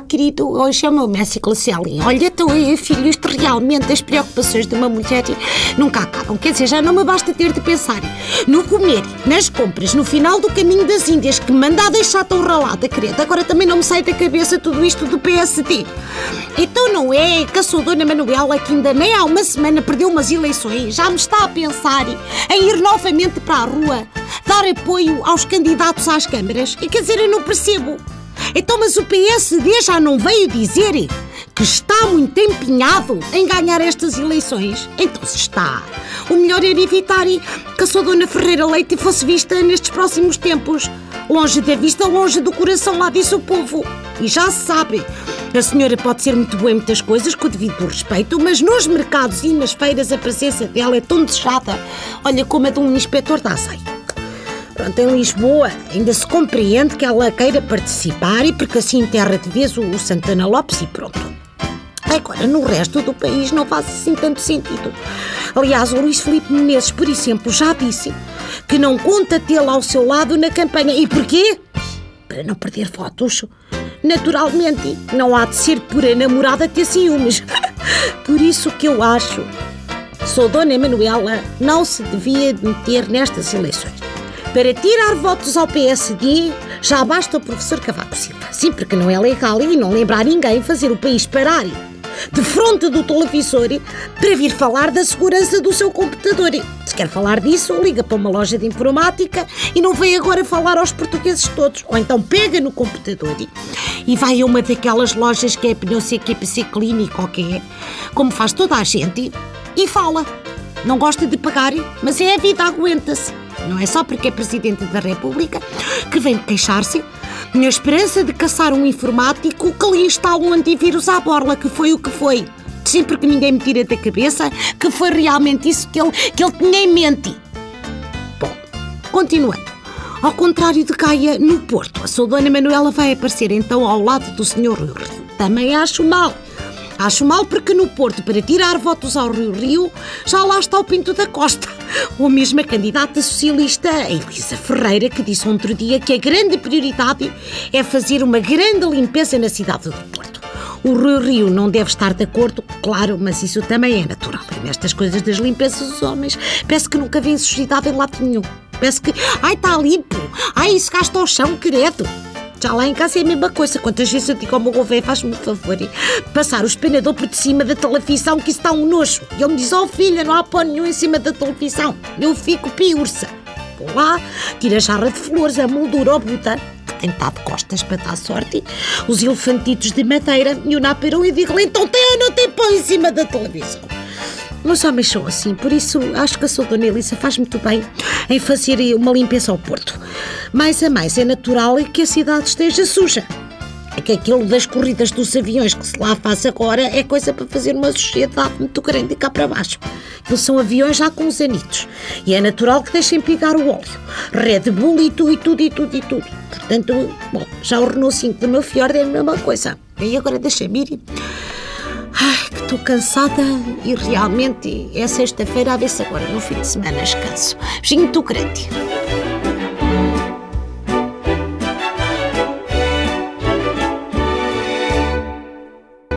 querido? Hoje é o meu Messi Glacialin. Olha, aí, filho, isto realmente, as preocupações de uma mulher nunca acabam. Quer dizer, já não me basta ter de pensar no comer, nas compras, no final do caminho das Índias, que me manda a deixar tão ralada, querida. Agora também não me sai da cabeça tudo isto do PSD. Então não é que a sua dona Manuela, que ainda nem há uma semana perdeu umas eleições, já me está a pensar em ir novamente para a rua, dar apoio aos candidatos às câmaras? E quer dizer, eu não percebo. Então, mas o PSD já não veio dizer que está muito empenhado em ganhar estas eleições? Então, se está, o melhor era evitar que a sua Dona Ferreira Leite fosse vista nestes próximos tempos. Longe da vista, longe do coração, lá disse o povo. E já se sabe, a senhora pode ser muito boa em muitas coisas, com o devido respeito, mas nos mercados e nas feiras a presença dela é tão desejada. Olha como a de um inspetor da aceita. Pronto, em Lisboa ainda se compreende que ela queira participar e porque assim terra de vez o Santana Lopes e pronto. Agora, no resto do país não faz assim tanto sentido. Aliás, o Luís Filipe Menezes, por exemplo, já disse que não conta tê-la ao seu lado na campanha. E porquê? Para não perder votos. Naturalmente, não há de ser por a namorada ter ciúmes. por isso que eu acho, sou Dona Emanuela, não se devia meter nestas eleições. Para tirar votos ao PSD, já basta o professor Cavaco Silva. Sim, porque não é legal e não lembrar ninguém fazer o país parar de frente do televisor para vir falar da segurança do seu computador. Se quer falar disso, liga para uma loja de informática e não vem agora falar aos portugueses todos. Ou então pega no computador e vai a uma daquelas lojas que é não sei que é Clínico ou que é, como faz toda a gente, e fala. Não gosta de pagar, mas é a vida, aguenta-se. Não é só porque é Presidente da República que vem queixar-se na esperança de caçar um informático que lhe instala um antivírus à borla, que foi o que foi. Sempre que ninguém me tira da cabeça que foi realmente isso que ele, que ele tinha em mente. Bom, continuando. Ao contrário de Gaia, no Porto, a sua Dona Manuela vai aparecer então ao lado do. Rio Rio. Também acho mal. Acho mal porque no Porto, para tirar votos ao Rio Rio, já lá está o Pinto da Costa. Ou mesmo a candidata socialista Elisa Ferreira, que disse outro dia que a grande prioridade é fazer uma grande limpeza na cidade do Porto. O Rio Rio não deve estar de acordo, claro, mas isso também é natural. E nestas coisas das limpezas dos homens, parece que nunca vem sujidade em lado nenhum. Parece que, ai, está limpo, ai, isso gasta ao chão, credo. Já lá em casa é a mesma coisa. Quantas vezes eu digo ao meu governo, faz-me um favor, passar o espanador por cima da televisão, que isso está um nojo. E ele me diz, oh filha, não há pó nenhum em cima da televisão. Eu fico piurça. Vou lá, tiro a jarra de flores, a moldura ou buta, que tem estado de costas para dar sorte, os elefantitos de madeira e o naperão e digo-lhe, então tem ou não tem pó em cima da televisão? Meus homens são assim, por isso acho que a sua Dona Elisa faz muito bem em fazer uma limpeza ao Porto. Mais a mais é natural que a cidade esteja suja. É que aquilo das corridas dos aviões que se lá faz agora é coisa para fazer uma sociedade muito grande cá para baixo. Eles são aviões já com os anitos. E é natural que deixem pigar o óleo. Red Bull e tudo, e tudo, e tudo, e tudo. Portanto, bom, já o Renault 5 do meu Fiord é a mesma coisa. E agora deixa-me ir. Ai, que estou cansada e realmente é sexta-feira, a ver se agora no fim de semana descanso. Beijinho, tu grande.